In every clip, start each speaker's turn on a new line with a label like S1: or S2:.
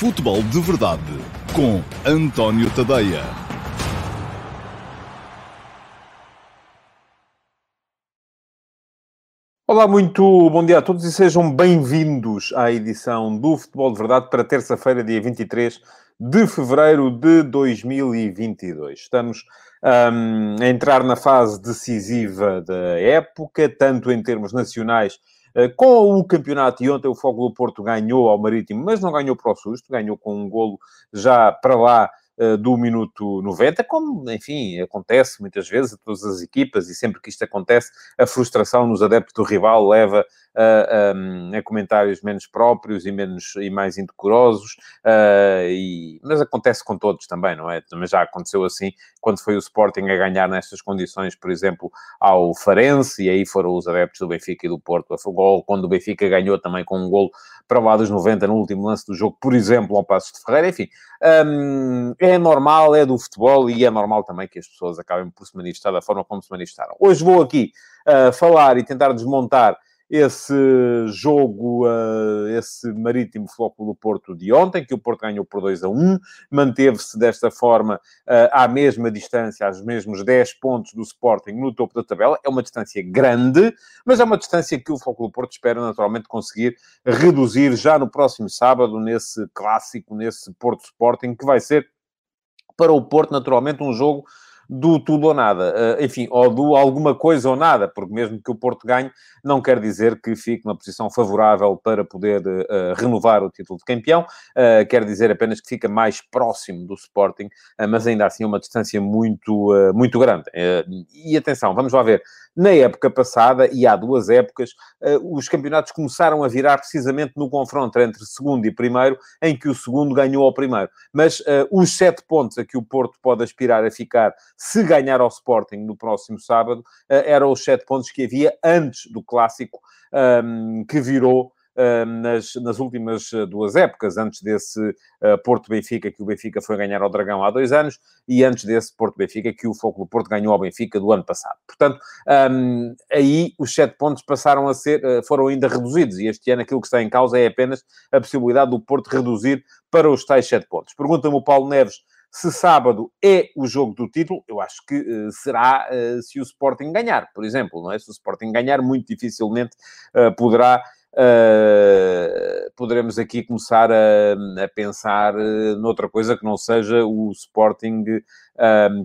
S1: Futebol de Verdade com António Tadeia.
S2: Olá, muito bom dia a todos e sejam bem-vindos à edição do Futebol de Verdade para terça-feira, dia 23 de fevereiro de 2022. Estamos um, a entrar na fase decisiva da época, tanto em termos nacionais com o campeonato, e ontem o Fogo do Porto ganhou ao Marítimo, mas não ganhou para o susto, ganhou com um golo já para lá eh, do minuto 90, como, enfim, acontece muitas vezes a todas as equipas, e sempre que isto acontece, a frustração nos adeptos do rival leva a, a, comentários menos próprios e, menos, e mais indecorosos, e, mas acontece com todos também, não é? Mas já aconteceu assim quando foi o Sporting a ganhar nestas condições, por exemplo, ao Farense, e aí foram os adeptos do Benfica e do Porto a gol, quando o Benfica ganhou também com um golo para lá dos 90 no último lance do jogo, por exemplo, ao Passos de Ferreira, enfim, um, é normal, é do futebol e é normal também que as pessoas acabem por se manifestar da forma como se manifestaram. Hoje vou aqui uh, falar e tentar desmontar esse jogo, uh, esse Marítimo Flóculo Porto de ontem, que o Porto ganhou por 2 a 1, manteve-se desta forma uh, à mesma distância, aos mesmos 10 pontos do Sporting no topo da tabela. É uma distância grande, mas é uma distância que o Flóculo Porto espera naturalmente conseguir reduzir já no próximo sábado, nesse clássico, nesse Porto Sporting, que vai ser para o Porto, naturalmente, um jogo do tudo ou nada. Uh, enfim, ou do alguma coisa ou nada, porque mesmo que o Porto ganhe, não quer dizer que fique numa posição favorável para poder uh, renovar o título de campeão, uh, quer dizer apenas que fica mais próximo do Sporting, mas ainda assim é uma distância muito, muito grande. e atenção, vamos lá ver. Na época passada, e há duas épocas, os campeonatos começaram a virar precisamente no confronto entre segundo e primeiro, em que o segundo ganhou ao primeiro. Mas os sete pontos a que o Porto pode aspirar a ficar se ganhar ao Sporting no próximo sábado, eh, eram os sete pontos que havia antes do clássico, um, que virou nas, nas, últimas eh, duas épocas, antes desse uh, Porto-Benfica, que o Benfica foi ganhar ao Dragão há dois anos, e antes desse Porto-Benfica, que o Foco do Porto ganhou ao Benfica do ano passado. Portanto, um, aí os sete pontos passaram a ser, uh, foram ainda reduzidos, e este ano aquilo que está em causa é apenas a possibilidade do Porto reduzir para os tais sete pontos. Pergunta-me o Paulo Neves se sábado é o jogo do título, eu acho que uh, será uh, se o Sporting ganhar, por exemplo, não é? Se o Sporting ganhar, muito dificilmente uh, poderá. poderemos aqui começar a, a pensar noutra coisa que não seja o Sporting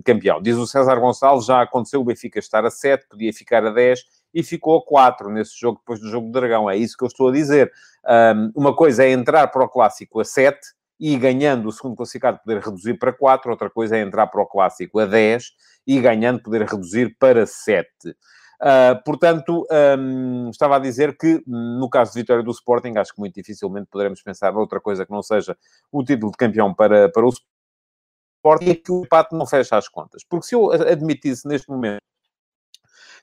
S2: campeão. Diz o César Gonçalves, já aconteceu o Benfica estar a 7, podia ficar a 10 e ficou a 4 nesse jogo, depois do jogo do Dragão. É isso que eu estou a dizer. Um, uma coisa é entrar para o Clássico a 7 e ganhando o segundo classificado poder reduzir para 4, outra coisa é entrar para o clássico a 10 e ganhando poder reduzir para 7. Uh, ah, portanto, um, estava a dizer que no caso de vitória do Sporting, acho que muito dificilmente poderemos pensar outra coisa que não seja o título de campeão para, para o Sporting, é que o empate não fecha as contas. Porque se eu admitisse neste momento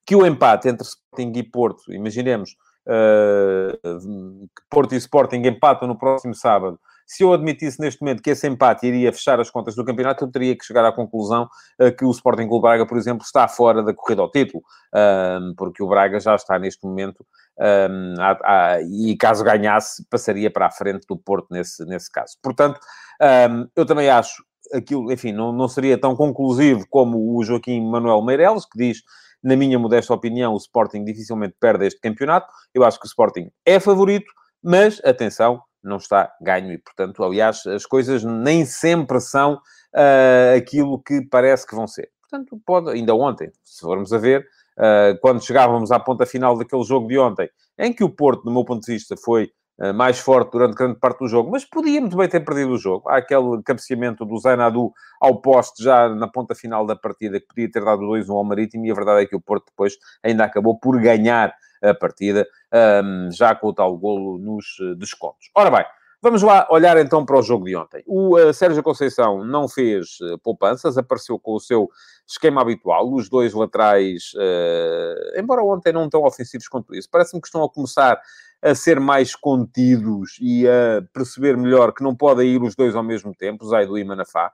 S2: que o empate entre Sporting e Porto, imaginemos uh, que Porto e Sporting empatam no próximo sábado, se eu admitisse neste momento que esse empate iria fechar as contas do campeonato, eu teria que chegar à conclusão uh, que o Sporting Clube Braga, por exemplo, está fora da corrida ao título, porque o Braga já está neste momento, há, há, e caso ganhasse, passaria para a frente do Porto nesse, nesse caso. Portanto, eu também acho aquilo, enfim, não, não seria tão conclusivo como o Joaquim Manuel Meireles, que diz na minha modesta opinião, o Sporting dificilmente perde este campeonato. Eu acho que o Sporting é favorito, mas atenção, não está ganho e, portanto, aliás, as coisas nem sempre são uh, aquilo que parece que vão ser. Portanto, pode, ainda ontem, se formos a ver, uh, quando chegávamos à ponta final daquele jogo de ontem, em que o Porto, do meu ponto de vista, foi mais forte durante grande parte do jogo, mas podia muito bem ter perdido o jogo. Há aquele cabeceamento do Zainadu ao poste já na ponta final da partida, que podia ter dado 2-1 ao Marítimo, e a verdade é que o Porto depois ainda acabou por ganhar a partida, um, já com o tal golo nos eh, descontos. Ora bem, Vamos lá olhar então para o jogo de ontem. O uh, Sérgio Conceição não fez poupanças, apareceu com o seu esquema habitual, os dois laterais, embora ontem não tão ofensivos quanto isso, parece-me que estão a começar a ser mais contidos e a perceber melhor que não podem ir os dois ao mesmo tempo, Zaido e Manafá.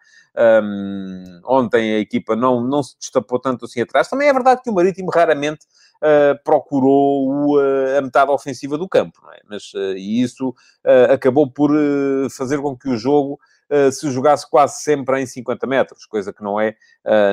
S2: Um, ontem a equipa não, não se destapou tanto assim atrás. Também é verdade que o Marítimo raramente uh, procurou uh, a metade ofensiva do campo, é? Mas, uh, e isso acabou por fazer com que o jogo se jogasse quase sempre em 50 metros, coisa que não é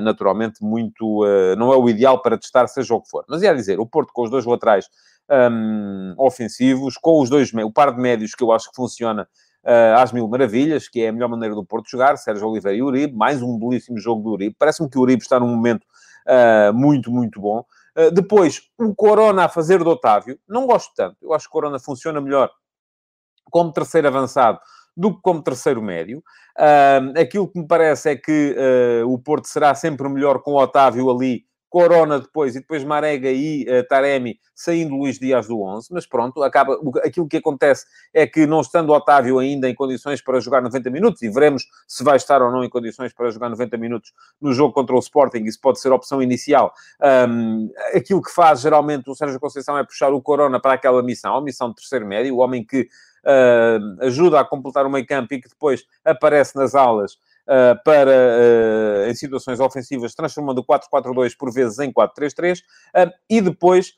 S2: naturalmente muito, não é o ideal para testar seja o que for. Mas ia dizer, o Porto com os dois laterais um, ofensivos, com os dois, o par de médios que eu acho que funciona uh, às mil maravilhas, que é a melhor maneira do Porto jogar, Sérgio Oliveira e Uribe, mais um belíssimo jogo do Uribe. Parece-me que o Uribe está num momento uh, muito, muito bom. Depois, o Corona a fazer do Otávio, não gosto tanto. Eu acho que o Corona funciona melhor como terceiro avançado do que como terceiro médio. Uh, aquilo que me parece é que uh, o Porto será sempre melhor com o Otávio ali Corona depois, e depois Marega e uh, Taremi saindo Luís Dias do 11, mas pronto, acaba, aquilo que acontece é que não estando Otávio ainda em condições para jogar 90 minutos, e veremos se vai estar ou não em condições para jogar 90 minutos no jogo contra o Sporting, isso pode ser opção inicial, um, aquilo que faz geralmente o Sérgio Conceição é puxar o Corona para aquela missão, a missão de terceiro médio, o homem que uh, ajuda a completar o meio campo e que depois aparece nas aulas uh, para, uh, em situações ofensivas, transformando o 4-4-2 por vezes em 4-3-3, uh, e depois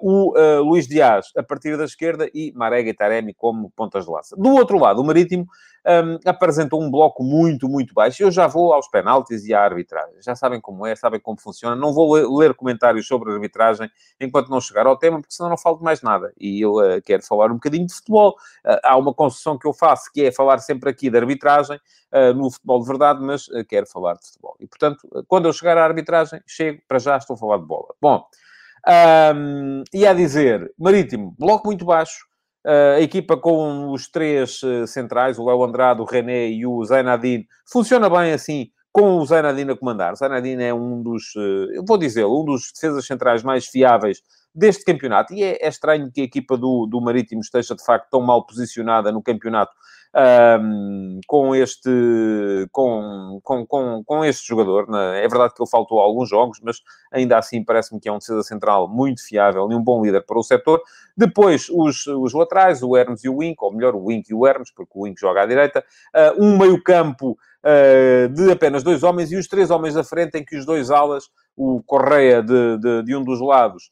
S2: o Luís Dias a partir da esquerda e Marega e Taremi como pontas de lança. Do outro lado, o Marítimo um, apresentou um bloco muito, muito baixo. Eu já vou aos penaltis e à arbitragem. Já sabem como é, sabem como funciona. Não vou ler, comentários sobre a arbitragem enquanto não chegar ao tema, porque senão não falo mais nada. E eu uh, quero falar um bocadinho de futebol. Uh, há uma concessão que eu faço, que é falar sempre aqui de arbitragem, uh, no futebol de verdade, mas quero falar de futebol. E, portanto, quando eu chegar à arbitragem, chego, para já estou a falar de bola. Bom, um, e a dizer, Marítimo, bloco muito baixo, a equipa com os três eh, centrais, o Léo Andrade, o René e o Zainadine, funciona bem assim, com o Zainadine a comandar. Zainadine é um dos, eh, eu vou dizer, um dos defesas centrais mais fiáveis deste campeonato. E é, é, estranho que a equipa do, do Marítimo esteja, de facto, tão mal posicionada no campeonato um, com, este, com, com, com, com este jogador. Né? É verdade que ele faltou a alguns jogos, mas ainda assim parece-me que é um defesa central muito fiável e um bom líder para o setor. Depois, os, os laterais, o Hermes e o Wink, ou melhor, o Wink e o Hermes, porque o Wink joga à direita. Uh, um meio-campo uh, de apenas dois homens e os três homens da frente, em que os dois alas, o Correia de, de, de um dos lados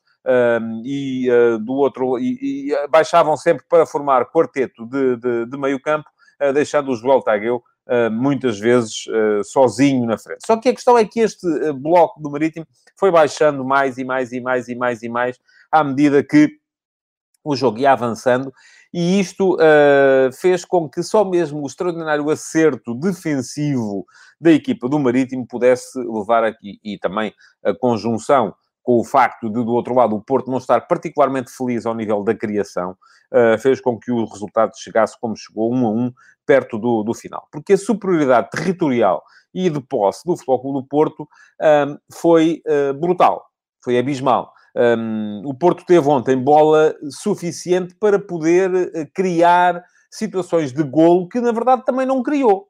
S2: e uh, do outro, e, e, baixavam sempre para formar quarteto de, de, de meio campo, uh, deixando o Joel Tagueu muitas vezes sozinho na frente. Só que a questão é que este bloco do Marítimo foi baixando mais e mais e mais e mais e mais à medida que o jogo ia avançando e isto uh, fez com que só mesmo o extraordinário acerto defensivo da equipa do Marítimo pudesse levar aqui, e também a conjunção com o facto de, do outro lado, o Porto não estar particularmente feliz ao nível da criação, uh, fez com que o resultado chegasse como chegou, um a um, perto do, do final. Porque a superioridade territorial e de posse do Futebol Clube do Porto ehm, foi uh, brutal, foi abismal. Um, ehm, o Porto teve ontem bola suficiente para poder uh, criar situações de golo que, na verdade, também não criou.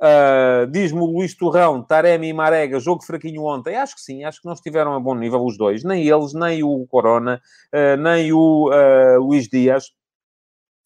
S2: Uh, Diz-me o Luís Torrão, Taremi e Marega, jogo fraquinho ontem. Acho que sim, acho que não estiveram a bom nível os dois. Nem eles, nem o Corona, uh, nem o uh, Luís Dias.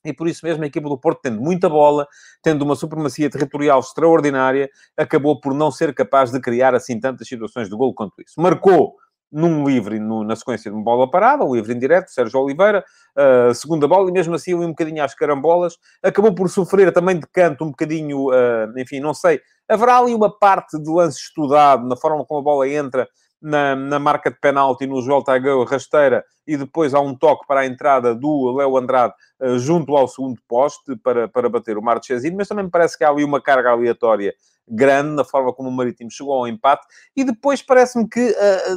S2: E por isso mesmo a equipa do Porto, tendo muita bola, tendo uma supremacia territorial extraordinária, acabou por não ser capaz de criar assim tantas situações de gol quanto isso. Marcou num livre no, na sequência de uma bola parada, o livre indireto, Sérgio Oliveira, uh, segunda bola, e mesmo assim ali um bocadinho às carambolas, acabou por sofrer também de canto um bocadinho, uh, enfim, não sei, haverá ali uma parte de lance estudado, na forma como a bola entra na, na marca de penalti no Joel Tageu, rasteira, e depois há um toque para a entrada do Léo Andrade uh, junto ao segundo poste para, para bater o Marchezinho, mas também me parece que há ali uma carga aleatória grande na forma como o Marítimo chegou ao empate e depois parece-me que, uh,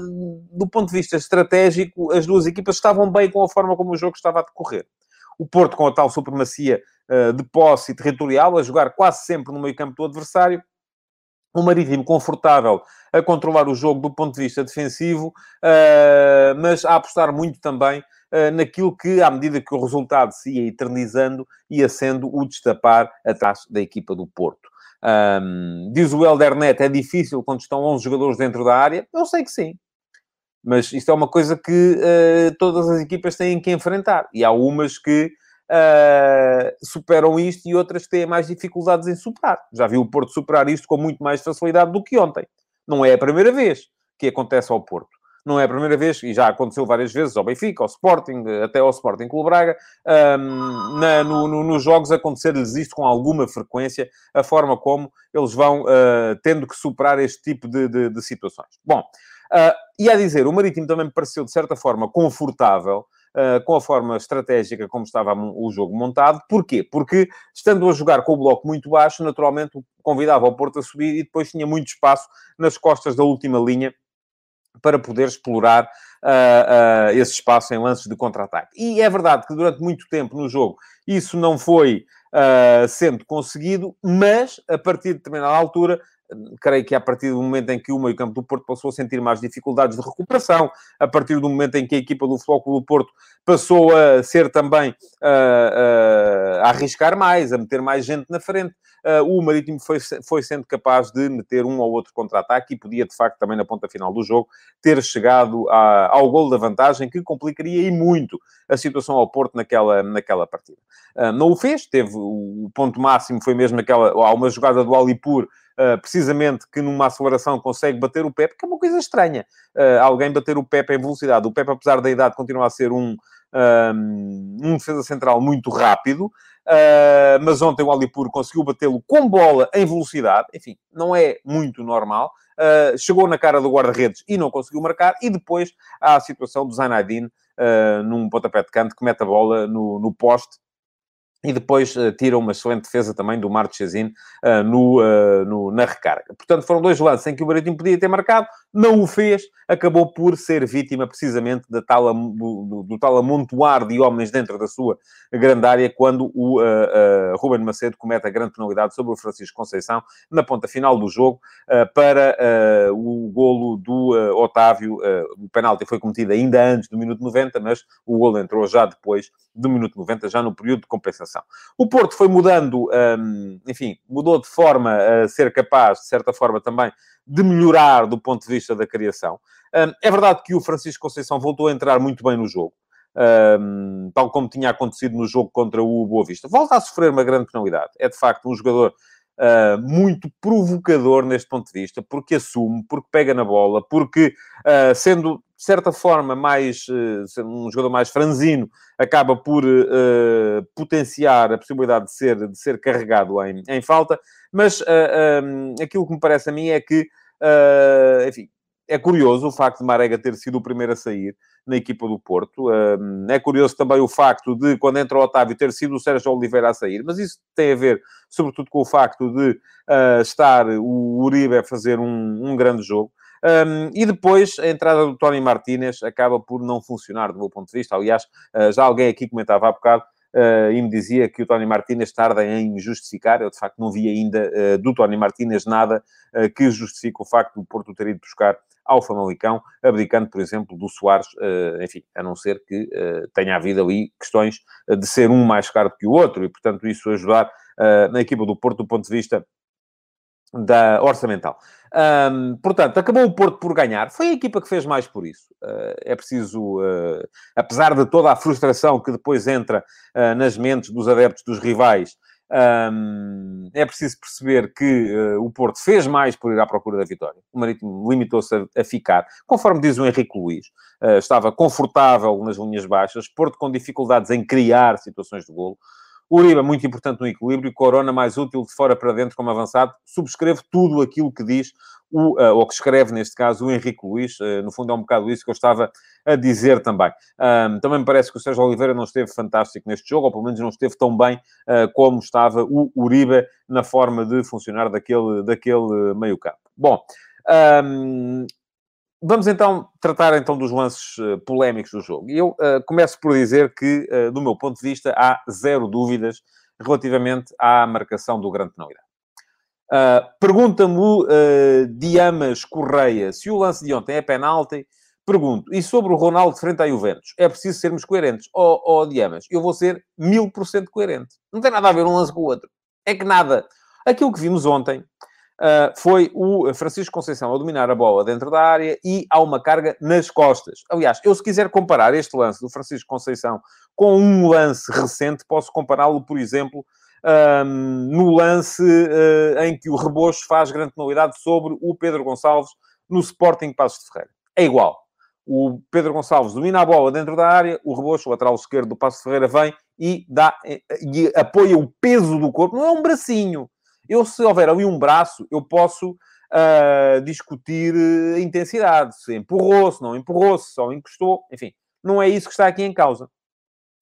S2: do ponto de vista estratégico, as duas equipas estavam bem com a forma como o jogo estava a decorrer. O Porto com a tal supremacia uh, de posse territorial, a jogar quase sempre no meio campo do adversário, o Marítimo confortável a controlar o jogo do ponto de vista defensivo, mas a apostar muito também naquilo que, à medida que o resultado se ia eternizando, ia sendo o destapar atrás da equipa do Porto. Um, diz o Helder Net, é difícil quando estão 11 jogadores dentro da área. Eu sei que sim. Mas isto é uma coisa que uh, todas as equipas têm que enfrentar. E há umas que uh, superam isto e outras têm mais dificuldades em superar. Já vi o Porto superar isto com muito mais facilidade do que ontem. Não é a primeira vez que acontece ao Porto. Não é a primeira vez, e já aconteceu várias vezes ao Benfica, ao Sporting, até ao Sporting Clube Braga, um, na, no, no, nos jogos acontecer-lhes isto com alguma frequência, a forma como eles vão uh, tendo que superar este tipo de, de, de situações. Bom, uh, e a dizer, o Marítimo também me pareceu, de certa forma, confortável Uh, com a forma estratégica como estava o jogo montado. Porquê? Porque, estando a jogar com o bloco muito baixo, naturalmente convidava o Porto a subir e depois tinha muito espaço nas costas da última linha para poder explorar uh, uh, esse espaço em lances de contra-ataque. E é verdade que durante muito tempo no jogo isso não foi uh, sendo conseguido, mas a partir de determinada altura creio que a partir do momento em que o meio-campo do Porto passou a sentir mais dificuldades de recuperação, a partir do momento em que a equipa do Futebol do Porto passou a ser também uh, uh, a arriscar mais, a meter mais gente na frente, uh, o Marítimo foi, foi sendo capaz de meter um ou outro contra-ataque e podia, de facto, também na ponta final do jogo, ter chegado a, ao gol da vantagem, que complicaria e muito a situação ao Porto naquela, naquela partida. não o fez, teve o ponto máximo, foi mesmo aquela, há uma jogada do Alipur, uh, precisamente que numa aceleração consegue bater o Pepe, que é uma coisa estranha. Uh, alguém bater o Pepe em velocidade. O Pepe, apesar da idade, continua a ser um, um, um defesa central muito rápido. Uh, mas ontem o Alipur conseguiu batê-lo com bola em velocidade. Enfim, não é muito normal. Uh, chegou na cara do guarda-redes e não conseguiu marcar. E depois há a situação do Zainadine uh, num pontapé de canto que mete a bola no, no poste e depois uh, tira uma excelente defesa também do Marchesín uh, no, uh, no, na recarga. Portanto, foram dois lances em que o Marítimo podia ter marcado, não o fez, acabou por ser vítima precisamente da tal, do, do, tal amontoar de homens dentro da sua grande área, quando o uh, Ruben Macedo comete a grande penalidade sobre o Francisco Conceição na ponta final do jogo para o golo do Otávio. o penalti foi cometido ainda antes do minuto 90, mas o golo entrou já depois do minuto 90, já no período de compensação. O Porto foi mudando, um, enfim, mudou de forma a ser capaz, de certa forma também, de melhorar do ponto de vista da criação. Um, é verdade que o Francisco Conceição voltou a entrar muito bem no jogo. Um, tal como tinha acontecido no jogo contra o Boa Vista. Volta a sofrer uma grande penalidade. É, de facto, um jogador uh, muito provocador neste ponto de vista, porque assume, porque pega na bola, porque, uh, sendo de certa forma, mais, uh, um jogador mais franzino, acaba por potenciar a possibilidade de ser, de ser carregado em, em falta. Mas um, aquilo que me parece a mim é que, enfim, é curioso o facto de Marega ter sido o primeiro a sair na equipa do Porto. É curioso também o facto de, quando entra o Otávio, ter sido o Sérgio Oliveira a sair. Mas isso tem a ver, sobretudo, com o facto de estar o Uribe a fazer um, um grande jogo. Um, e depois a entrada do Tony Martinez acaba por não funcionar do meu ponto de vista. Aliás, uh, já alguém aqui comentava há bocado uh, e me dizia que o Tony Martinez tarda em justificar. Eu, de facto, não vi ainda uh, do Tony Martinez nada que justifique o facto do Porto ter ido buscar ao Famalicão, abdicando, por exemplo, do Soares, enfim, a não ser que tenha havido ali questões de ser um mais caro que o outro e, portanto, isso ajudar na equipa do Porto do ponto de vista da orçamental. Um, portanto, acabou o Porto por ganhar. Foi a equipa que fez mais por isso. Uh, é preciso, uh, apesar de toda a frustração que depois entra uh, nas mentes dos adeptos dos rivais, um, é preciso perceber que o Porto fez mais por ir à procura da vitória. O Marítimo limitou-se a, a, ficar, conforme diz o Henrique Luís, estava confortável nas linhas baixas, Porto com dificuldades em criar situações de golo. Uribe, muito importante no equilíbrio. Corona, mais útil de fora para dentro como avançado. Subscrevo tudo aquilo que diz, o, uh, ou que escreve, neste caso, o Henrique Luís. Uh, no fundo, é um bocado isso que eu estava a dizer também. Também me parece que o Sérgio Oliveira não esteve fantástico neste jogo, ou pelo menos não esteve tão bem uh, como estava o Uribe na forma de funcionar daquele, daquele meio campo. Bom, um, Vamos então tratar então dos lances uh, polémicos do jogo. Eu uh, começo por dizer que, uh, do meu ponto de vista, há zero dúvidas relativamente à marcação do grande penalidade. Pergunta-me o Diamas Correia se o lance de ontem é penalti. Pergunto, e sobre o Ronaldo frente à Juventus? É preciso sermos coerentes. Oh, oh, Diamas, eu vou ser mil por cento coerente. Não tem nada a ver um lance com o outro. É que nada. Aquilo que vimos ontem Uh, foi o Francisco Conceição a dominar a bola dentro da área e há uma carga nas costas. Aliás, eu se quiser comparar este lance do Francisco Conceição com um lance recente, posso compará-lo, por exemplo, no lance uh, em que o Rebocho faz grande penalidade sobre o Pedro Gonçalves no Sporting Passos de Ferreira. É igual. O Pedro Gonçalves domina a bola dentro da área, o Rebocho, o lateral esquerdo do Passos de Ferreira, vem e, dá, e apoia o peso do corpo. Não é um bracinho. Eu, se houver ali um braço, eu posso uh, discutir a intensidade. Se empurrou, se não empurrou, se só encostou. Enfim, não é isso que está aqui em causa.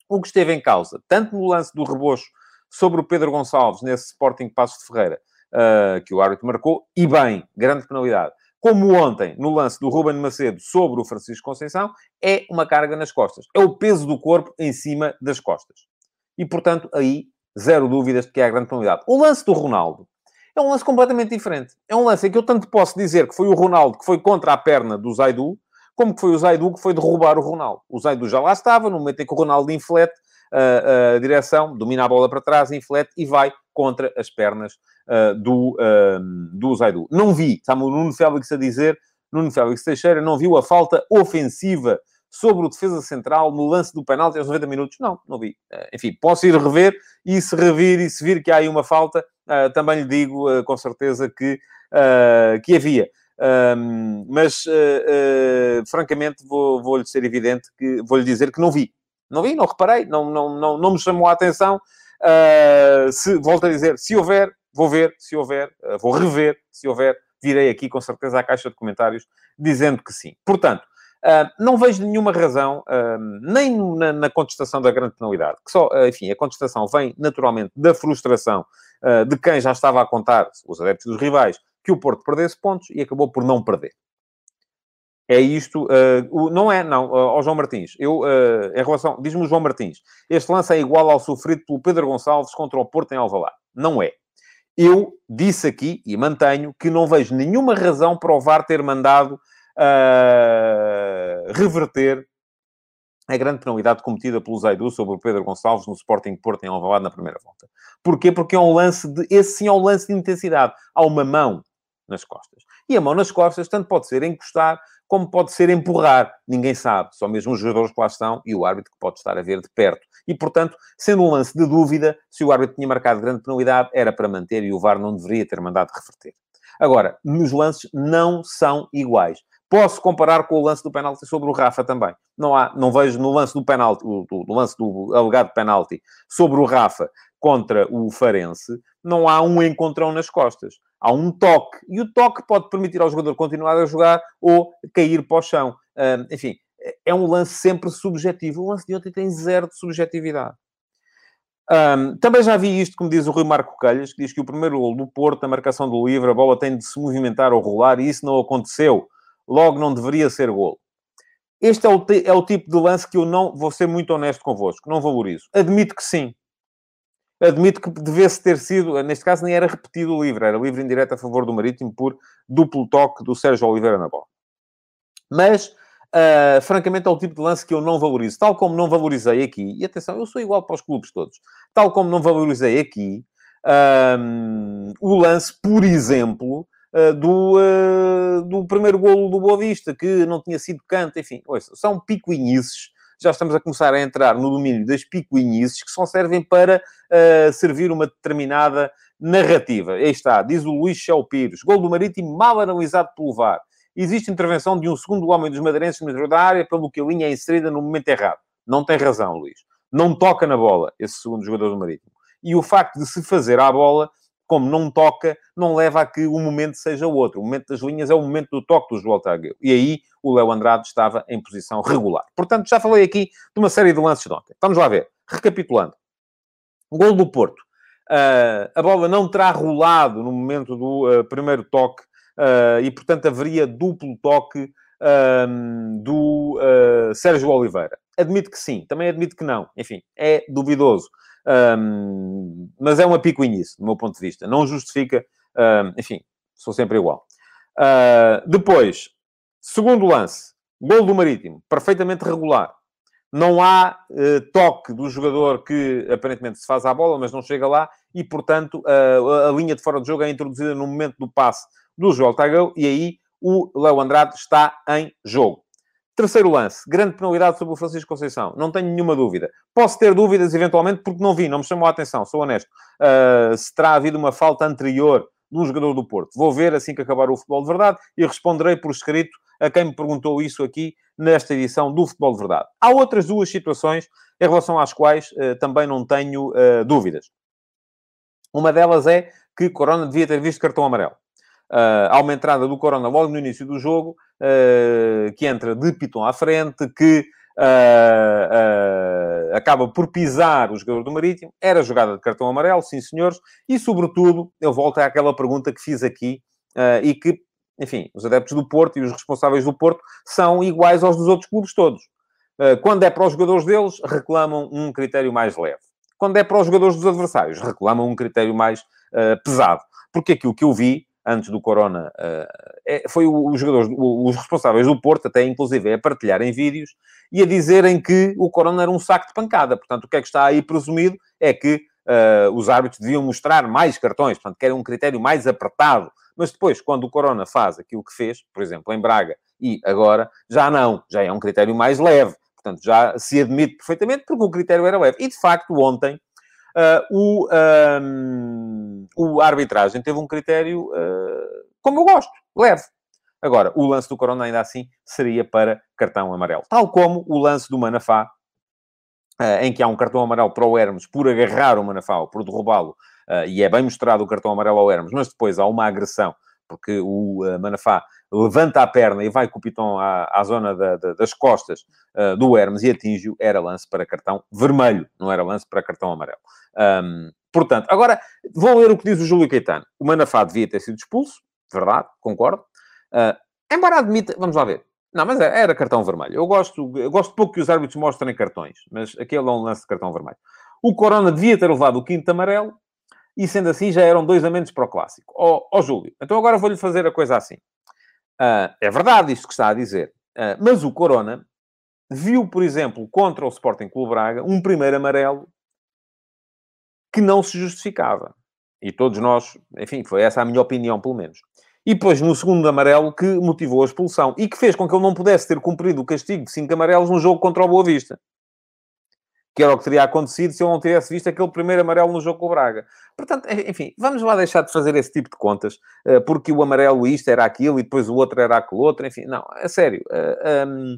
S2: O que esteve em causa, tanto no lance do Rebocho sobre o Pedro Gonçalves, nesse Sporting Passos de Ferreira, uh, que o árbitro marcou, e bem, grande penalidade. Como ontem, no lance do Ruben Macedo sobre o Francisco Conceição, é uma carga nas costas. É o peso do corpo em cima das costas. E, portanto, aí, zero dúvidas de que é a grande penalidade. O lance do Ronaldo é um lance completamente diferente. É um lance em que eu tanto posso dizer que foi o Ronaldo que foi contra a perna do Zaidu, como que foi o Zaidu que foi derrubar o Ronaldo. O Zaidu já lá estava, no momento em que o Ronaldo inflete, a, a direção, domina a bola para trás, inflete e vai contra as pernas uh, do, do Zaidu. Não vi, está o Nuno Félix a dizer, Nuno Félix Teixeira não viu a falta ofensiva sobre o defesa central no lance do penalti aos 90 minutos. Não, não vi. Uh, enfim, posso ir rever e se revir e se vir que há aí uma falta, também lhe digo com certeza que, que havia. mas, francamente, vou-lhe vou ser evidente que vou-lhe dizer que não vi. Não vi, não reparei, não, não, não, não me chamou a atenção. Se, volto a dizer, se houver, vou ver, se houver, vou rever, se houver, virei aqui com certeza à caixa de comentários dizendo que sim. Portanto, uh, não vejo nenhuma razão, nem na, na, contestação da grande penalidade, que só, enfim, a contestação vem naturalmente da frustração de quem já estava a contar, os adeptos dos rivais, que o Porto perdesse pontos e acabou por não perder. É isto, uh, não é, não, uh, ao João Martins. Eu, uh, em relação, diz-me o João Martins, este lance é igual ao sofrido pelo Pedro Gonçalves contra o Porto em Alvalade. Não é. Eu disse aqui, e mantenho, que não vejo nenhuma razão para o VAR ter mandado reverter a grande penalidade cometida pelo Zaidu sobre o Pedro Gonçalves no Sporting Porto em Alvalade na primeira volta. Porquê? Porque é um lance de... Esse sim é um lance de intensidade. Há uma mão nas costas. E a mão nas costas tanto pode ser encostar como pode ser empurrar. Ninguém sabe. Só mesmo os jogadores que lá estão e o árbitro que pode estar a ver de perto. E, portanto, sendo um lance de dúvida, se o árbitro tinha marcado grande penalidade, era para manter e o VAR não deveria ter mandado reverter. Agora, nos lances não são iguais. Posso comparar com o lance do penalti sobre o Rafa também. Não há, não vejo no lance do penalti, no lance do alegado penalti sobre o Rafa contra o Farense, não há um encontrão nas costas há um toque. E o toque pode permitir ao jogador continuar a jogar ou cair para o chão. enfim, é um lance sempre subjetivo. O lance de ontem tem zero de subjetividade. Um, também já vi isto, como diz o Rui Marco Calhas, que diz que o primeiro gol do Porto, a marcação do livre, a bola tem de se movimentar ou rolar, e isso não aconteceu. Logo, não deveria ser gol. Este é o, é o tipo de lance que eu não, vou ser muito honesto convosco, não valorizo. Admito que sim admito que devesse ter sido, neste caso nem era repetido o livre, era livre indireto a favor do Marítimo por duplo toque do Sérgio Oliveira na bola. Mas, uh, francamente, é o tipo de lance que eu não valorizo, tal como não valorizei aqui, e atenção, eu sou igual para os clubes todos, tal como não valorizei aqui um, o lance, por exemplo, do, uh, do primeiro golo do Boa Vista, que não tinha sido canto, enfim, ouça, são picuinhices já estamos a começar a entrar no domínio das picuinhices que só servem para uh, servir uma determinada narrativa. Aí está, diz o Luís Chel Pires. Gol do Marítimo mal analisado pelo VAR. Existe intervenção de um segundo homem dos madeirenses no meio da área, pelo que a linha é inserida no momento errado. Não tem razão, Luís. Não toca na bola esse segundo jogador do Marítimo. E o facto de se fazer à bola como não toca, não leva a que o momento seja outro. O momento das linhas é o momento do toque do João Tagueu. E aí o Léo Andrade estava em posição regular. Portanto, já falei aqui de uma série de lances de ontem. Vamos lá ver. Recapitulando. Gol do Porto. Uh, a bola não terá rolado no momento do uh, primeiro toque uh, e, portanto, haveria duplo toque do Sérgio Oliveira. Admito que sim, também admito que não. Enfim, é duvidoso. Um, mas é uma picuinhice, do meu ponto de vista. Não justifica, um, enfim, sou sempre igual. Uh, depois, segundo lance, gol do Marítimo, perfeitamente regular. não há uh, toque do jogador que aparentemente se faz à bola, mas não chega lá, e portanto a linha de fora de jogo é introduzida no momento do passe do Joel Tagão, e aí o Léo Andrade está em jogo. Terceiro lance, grande penalidade sobre o Francisco Conceição, não tenho nenhuma dúvida. Posso ter dúvidas eventualmente porque não vi, não me chamou a atenção, sou honesto. Uh, se terá havido uma falta anterior de um jogador do Porto. Vou ver assim que acabar o futebol de verdade e responderei por escrito a quem me perguntou isso aqui nesta edição do Futebol de Verdade. Há outras duas situações em relação às quais uh, também não tenho uh, dúvidas. Uma delas é que Corona devia ter visto cartão amarelo. Uh, há uma entrada do Corona logo no início do jogo, que entra de pitão à frente, que Uh, uh, acaba por pisar o jogador do Marítimo. Era jogada de cartão amarelo, sim senhores. E, sobretudo, eu volto àquela pergunta que fiz aqui uh, e que, enfim, os adeptos do Porto e os responsáveis do Porto são iguais aos dos outros clubes todos. quando é para os jogadores deles, reclamam um critério mais leve. Quando é para os jogadores dos adversários, reclamam um critério mais pesado. Porque aquilo que eu vi antes do Corona, uh, foi os jogadores, os responsáveis do Porto, até inclusive, a partilharem vídeos e a dizerem que o Corona era um saco de pancada. Portanto, o que é que está aí presumido é que uh, os árbitros deviam mostrar mais cartões, portanto, que era um critério mais apertado. Mas depois, quando o Corona faz aquilo que fez, por exemplo, em Braga e agora, já não, já é um critério mais leve. Portanto, já se admite perfeitamente porque o critério era leve. E, de facto, ontem, o, um, o arbitragem teve um critério, uh, como eu gosto, leve. Agora, o lance do Corona, ainda assim, seria para cartão amarelo. Tal como o lance do Manafá, uh, em que há um cartão amarelo para o Hermes por agarrar o Manafá ou por derrubá-lo, e é bem mostrado o cartão amarelo ao Hermes, mas depois há uma agressão, porque o Manafá levanta a perna e vai com o pitão à, à zona da, da, das costas uh, do Hermes e atinge-o, era lance para cartão vermelho, não era lance para cartão amarelo. Um, portanto, agora vou ler o que diz o Júlio Caetano. O Manafá devia ter sido expulso, verdade, concordo. Uh, embora admita, vamos lá ver. Não, mas é, era cartão vermelho. Eu gosto, eu gosto pouco que os árbitros mostrem cartões, mas aquele é um lance de cartão vermelho. O Corona devia ter levado o quinto amarelo e, sendo assim, já eram dois a menos para o clássico. Ó oh, oh, Júlio, então agora vou-lhe fazer a coisa assim. Uh, é verdade isto que está a dizer, uh, mas o Corona viu, por exemplo, contra o Sporting Clube Braga, um primeiro amarelo que não se justificava. E todos nós, enfim, foi essa a minha opinião, pelo menos. E depois, no segundo amarelo, que motivou a expulsão e que fez com que ele não pudesse ter cumprido o castigo de cinco amarelos no jogo contra o Boa Vista. Que era o que teria acontecido se eu não tivesse visto aquele primeiro amarelo no jogo com o Braga. Portanto, enfim, vamos lá deixar de fazer esse tipo de contas, eh, porque o amarelo isto era aquilo e depois o outro era aquele outro, enfim, não, é sério. Eh, um,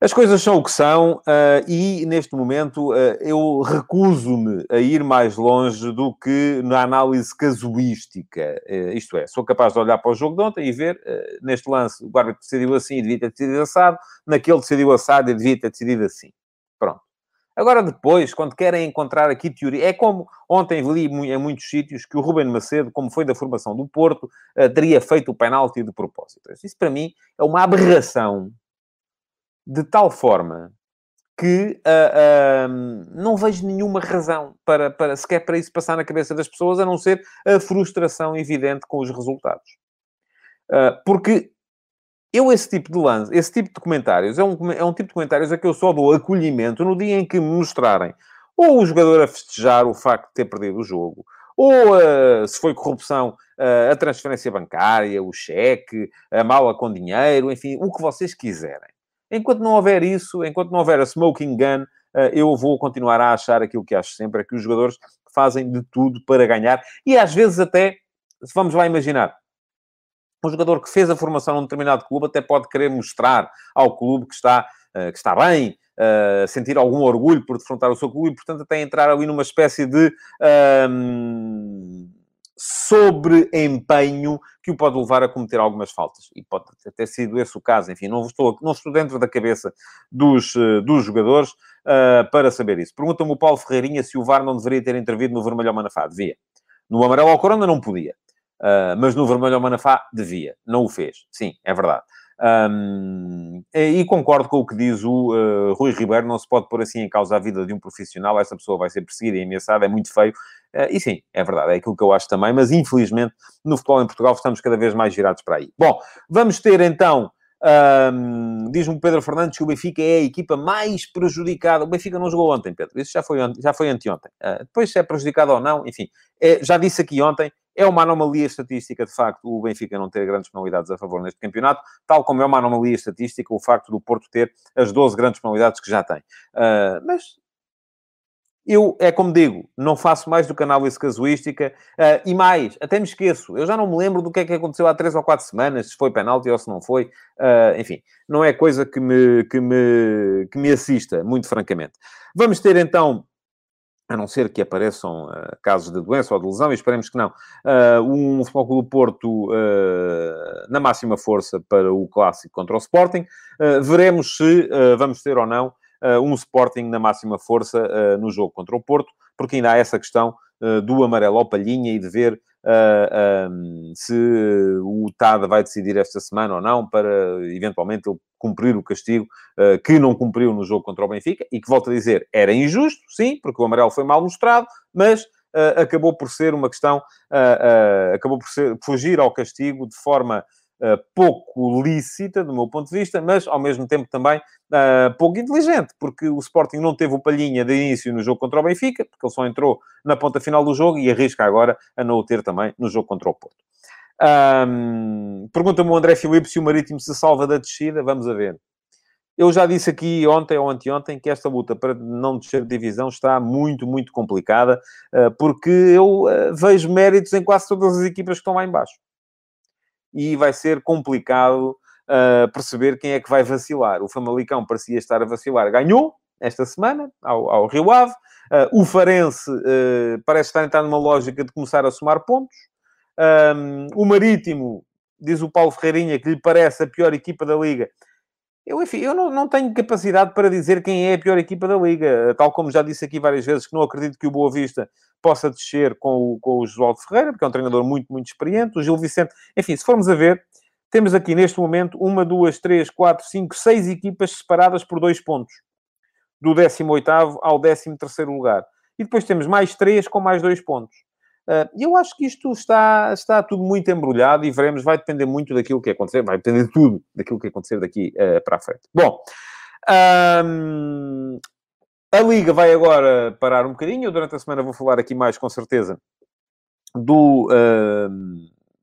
S2: as coisas são o que são e, neste momento, eu recuso-me a ir mais longe do que na análise casuística. Isto é, sou capaz de olhar para o jogo de ontem e ver, neste lance, o árbitro decidiu assim e devia ter decidido assado, naquele decidiu assado e devia ter decidido assim. Agora, depois, quando querem encontrar aqui teoria... É como ontem li em muitos sítios que o Ruben Macedo, como foi da formação do Porto, teria feito o penalti de propósito. Isso, para mim, é uma aberração de tal forma que uh, uh, não vejo nenhuma razão para, para sequer para isso passar na cabeça das pessoas, a não ser a frustração evidente com os resultados. Uh, porque eu, esse tipo de lance, esse tipo de comentários, é um, é um tipo de comentários a que eu só dou acolhimento no dia em que me mostrarem ou o jogador a festejar o facto de ter perdido o jogo, ou se foi corrupção, a transferência bancária, o cheque, a mala com dinheiro, enfim, o que vocês quiserem. Enquanto não houver isso, enquanto não houver a smoking gun, eh, eu vou continuar a achar aquilo que acho sempre, é que os jogadores fazem de tudo para ganhar. E às vezes até, vamos lá imaginar, um jogador que fez a formação num determinado clube até pode querer mostrar ao clube que está, eh, que está bem, uh, sentir algum orgulho por defrontar o seu clube e, portanto, até entrar ali numa espécie de uh, sobre empenho que o pode levar a cometer algumas faltas. E pode ter sido esse o caso. Enfim, não estou, não estou dentro da cabeça dos, uh, dos jogadores uh, para saber isso. Pergunta-me o Paulo Ferreirinha se o VAR não deveria ter intervido no vermelho ao Manafá. Devia. No amarelo ao Corona não podia. Uh, mas no vermelho ao Manafá devia. Não o fez. Sim, é verdade. Um, e concordo com o que diz o uh, Rui Ribeiro, não se pode pôr assim em causa a vida de um profissional, essa pessoa vai ser perseguida e ameaçada, é muito feio. Uh, e sim, é verdade, é aquilo que eu acho também, mas infelizmente no futebol em Portugal estamos cada vez mais virados para aí. Bom, vamos ter então Um, Diz-me Pedro Fernandes que o Benfica é a equipa mais prejudicada. O Benfica não jogou ontem, Pedro. Isso já foi, já foi anteontem. Uh, depois, se é prejudicado ou não, enfim. É, já disse aqui ontem, é uma anomalia estatística, de facto, o Benfica não ter grandes penalidades a favor neste campeonato, tal como é uma anomalia estatística o facto do Porto ter as 12 grandes penalidades que já tem. Uh, mas eu, é como digo, não faço mais do que análise casuística uh, e mais, até me esqueço. Eu já não me lembro do que é que aconteceu há três ou quatro semanas, se foi penalti ou se não foi. Uh, enfim, não é coisa que me, que, me, que me assista, muito francamente. Vamos ter então a não ser que apareçam uh, casos de doença ou de lesão, e esperemos que não, uh, um Futebol Clube Porto uh, na máxima força para o Clássico contra o Sporting. veremos se vamos ter ou não um Sporting na máxima força no jogo contra o Porto, porque ainda há essa questão do amarelo ao palhinha e de ver um, se o TAD vai decidir esta semana ou não para, eventualmente, ele cumprir o castigo que não cumpriu no jogo contra o Benfica e que, volto a dizer, era injusto, sim, porque o amarelo foi mal mostrado, mas acabou por ser uma questão, acabou por ser, fugir ao castigo de forma Uh, pouco lícita, do meu ponto de vista, mas ao mesmo tempo também uh, pouco inteligente, porque o Sporting não teve o palhinha de início no jogo contra o Benfica, porque ele só entrou na ponta final do jogo e arrisca agora a não o ter também no jogo contra o Porto. Um, Pergunta-me o André Filipe se o Marítimo se salva da descida. Vamos a ver. Eu já disse aqui ontem ou anteontem que esta luta para não descer de divisão está muito, muito complicada, uh, porque eu vejo méritos em quase todas as equipas que estão lá embaixo e vai ser complicado uh, perceber quem é que vai vacilar. O Famalicão parecia estar a vacilar. Ganhou esta semana ao, ao Rio Ave. Uh, o Farense uh, parece estar a entrar numa lógica de começar a somar pontos. Um, o Marítimo, diz o Paulo Ferreirinha, que lhe parece a pior equipa da Liga. Eu, enfim, eu não, não, tenho capacidade para dizer quem é a pior equipa da Liga. Tal como já disse aqui várias vezes, que não acredito que o Boa Vista possa descer com o, com o Josualdo Ferreira, porque é um treinador muito, muito experiente. O Gil Vicente, enfim, se formos a ver, temos aqui neste momento uma, duas, três, quatro, cinco, seis equipas separadas por dois pontos. Do 18 ao 13 lugar. E depois temos mais três com mais dois pontos. Uh, eu acho que isto está, está tudo muito embrulhado e veremos, vai depender muito daquilo que acontecer, vai depender de tudo daquilo que acontecer daqui uh, para a frente. Bom, um, a Liga vai agora parar um bocadinho. Durante a semana vou falar aqui mais, com certeza, do,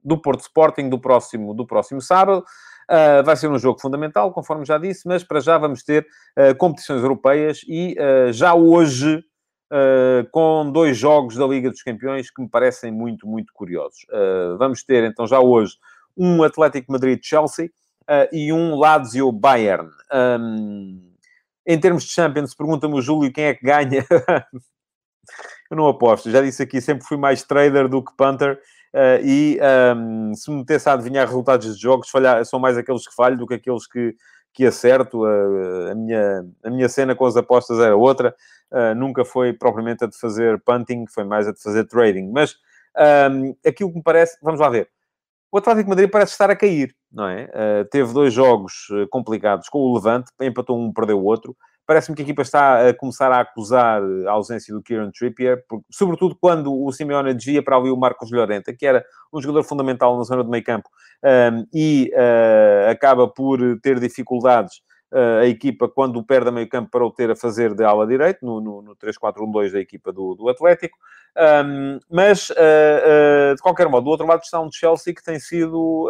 S2: do Porto Sporting do próximo, do próximo sábado. Uh, vai ser um jogo fundamental, conforme já disse, mas para já vamos ter uh, competições europeias e uh, já hoje uh, com dois jogos da Liga dos Campeões que me parecem muito, muito curiosos. Uh, vamos ter, então, já hoje, um Atlético Madrid-Chelsea uh, e um Lazio-Bayern. Um, em termos de Champions, pergunta-me o Júlio quem é que ganha. Eu não aposto, já disse aqui, sempre fui mais trader do que punter. Uh, e um, se me metesse a adivinhar resultados de jogos, falhar, são mais aqueles que falho do que aqueles que, que acerto. A, a, minha, a minha cena com as apostas era outra. Uh, nunca foi propriamente a de fazer punting, foi mais a de fazer trading. Mas um, aquilo que me parece... Vamos lá ver. O Atlético Madrid parece estar a cair, não é? Uh, teve dois jogos complicados com o Levante, empatou um, perdeu o outro. Parece-me que a equipa está a começar a acusar a ausência do Kieran Trippier, porque, sobretudo quando o Simeone desvia para ali o Marcos Llorente, que era um jogador fundamental na zona do meio campo, um, e uh, acaba por ter dificuldades uh, a equipa quando perde a meio campo para o ter a fazer de ala direito, no, no, no 3-4-1-2 da equipa do, do Atlético. Um, mas, uh, de qualquer modo, do outro lado está um Chelsea que tem sido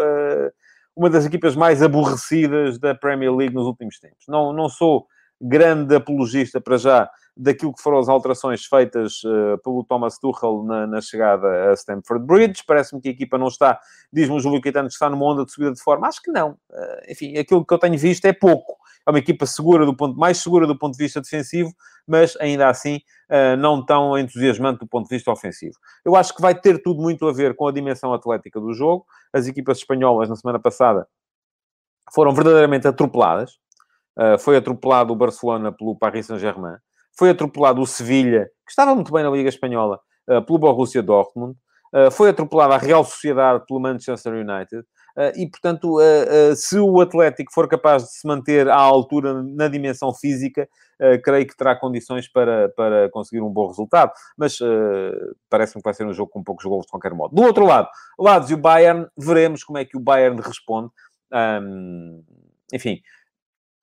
S2: uma das equipas mais aborrecidas da Premier League nos últimos tempos. Não, não sou grande apologista para já daquilo que foram as alterações feitas uh, pelo Thomas Tuchel na, na chegada a Stamford Bridge. Parece-me que a equipa não está, diz-me o Júlio Caetano, que está numa onda de subida de forma. Acho que não. Uh, enfim, aquilo que eu tenho visto é pouco. É uma equipa segura do ponto, mais segura do ponto de vista defensivo, mas ainda assim uh, não tão entusiasmante do ponto de vista ofensivo. Eu acho que vai ter tudo muito a ver com a dimensão atlética do jogo. As equipas espanholas, na semana passada, foram verdadeiramente atropeladas Uh, foi atropelado o Barcelona pelo Paris Saint-Germain. Foi atropelado o Sevilha, que estava muito bem na Liga Espanhola, uh, pelo Borussia Dortmund. Uh, foi atropelado a Real Sociedade pelo Manchester United. e, portanto, se o Atlético for capaz de se manter à altura na dimensão física, creio que terá condições para, para conseguir um bom resultado. Mas parece-me que vai ser um jogo com poucos gols de qualquer modo. Do outro lado, Lazio Bayern, veremos como é que o Bayern responde. Um, enfim,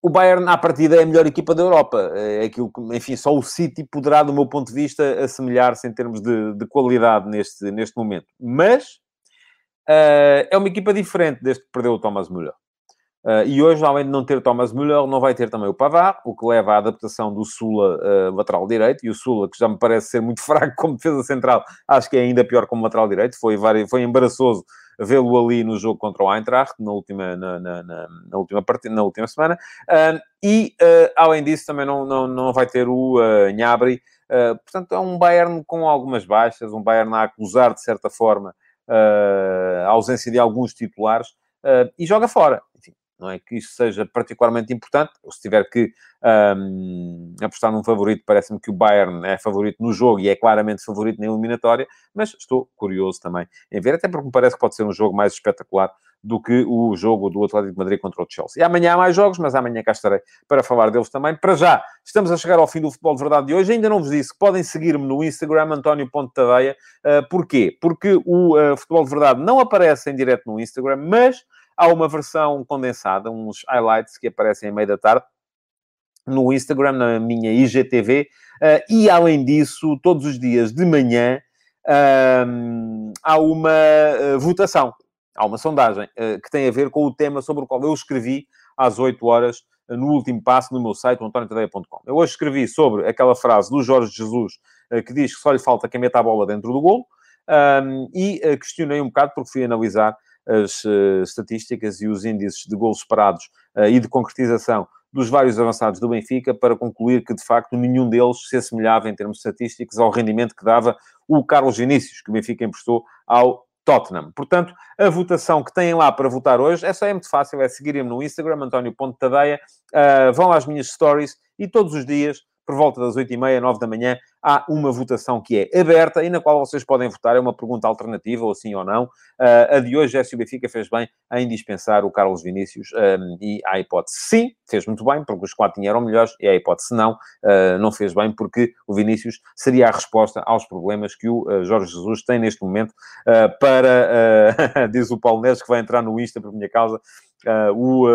S2: o Bayern, à partida, é a melhor equipa da Europa. É aquilo que, enfim, só o City poderá, do meu ponto de vista, assemelhar-se em termos de, de, qualidade neste, neste momento. Mas uh, é uma equipa diferente desde que perdeu o Thomas Müller. Uh, e hoje, além de não ter Thomas Müller, não vai ter também o Pavard, o que leva à adaptação do Sula uh, lateral direito. E o Sula, que já me parece ser muito fraco como defesa central, acho que é ainda pior como lateral direito. Foi, foi embaraçoso vê-lo ali no jogo contra o Eintracht, na última, na, na, na, na última, partida, na última semana. Uh, e, além disso, também não, não, não vai ter o uh, Gnabry. portanto, é um Bayern com algumas baixas, um Bayern a acusar, de certa forma, a ausência de alguns titulares. e joga fora. Não é que isso seja particularmente importante. Se tiver que um, apostar num favorito, parece-me que o Bayern é favorito no jogo e é claramente favorito na eliminatória, mas estou curioso também em ver, até porque me parece que pode ser um jogo mais espetacular do que o jogo do Atlético de Madrid contra o Chelsea. E amanhã há mais jogos, mas amanhã cá estarei para falar deles também. Para já, estamos a chegar ao fim do Futebol de Verdade de hoje. Ainda não vos disse que podem seguir-me no Instagram, António.tadeia. Uh, porquê? Porque o uh, Futebol de Verdade não aparece em direto no Instagram, mas Há uma versão condensada, uns highlights que aparecem em meio da tarde no Instagram, na minha IGTV, uh, eh, e além disso, todos os dias de manhã uh, há uma uh, votação, há uma sondagem que tem a ver com o tema sobre o qual eu escrevi às 8 horas no último passo no meu site, antoniotadeia.com. Eu hoje escrevi sobre aquela frase do Jorge Jesus que diz que só lhe falta quem meta a bola dentro do golo, um, e questionei um bocado porque fui analisar as uh, estatísticas e os índices de gols esperados uh, e de concretização dos vários avançados do Benfica para concluir que, de facto, nenhum deles se assemelhava, em termos estatísticos, ao rendimento que dava o Carlos Vinícius, que o Benfica emprestou ao Tottenham. Portanto, a votação que têm lá para votar hoje só é muito fácil, é seguirem-me no Instagram, António.tadeia, uh, vão às minhas stories e todos os dias por volta das 8h30, 9 da manhã, há uma votação que é aberta e na qual vocês podem votar. É uma pergunta alternativa, ou sim ou não. Uh, a de hoje é se Benfica fez bem em dispensar o Carlos Vinícius um, e a hipótese sim, fez muito bem, porque os quatro eram melhores, e a hipótese não, uh, não fez bem, porque o Vinícius seria a resposta aos problemas que o uh, Jorge Jesus tem neste momento para, diz o Paulo Neves, que vai entrar no Insta por minha causa, o,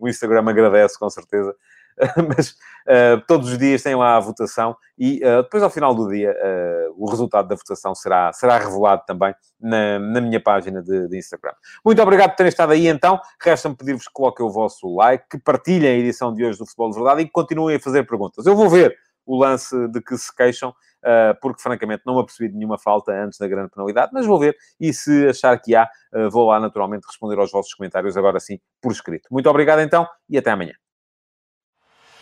S2: o Instagram agradece, com certeza, mas uh, todos os dias tem lá a votação e uh, depois, ao final do dia, uh, o resultado da votação será, será revelado também na, na minha página de, de, Instagram. Muito obrigado por terem estado aí, então. Resta-me pedir-vos que coloquem o vosso like, que partilhem a edição de hoje do Futebol de Verdade e que continuem a fazer perguntas. Eu vou ver o lance de que se queixam, porque francamente não me apercebi de nenhuma falta antes da grande penalidade, mas vou ver e se achar que há, vou lá naturalmente responder aos vossos comentários agora sim por escrito. Muito obrigado então e até amanhã.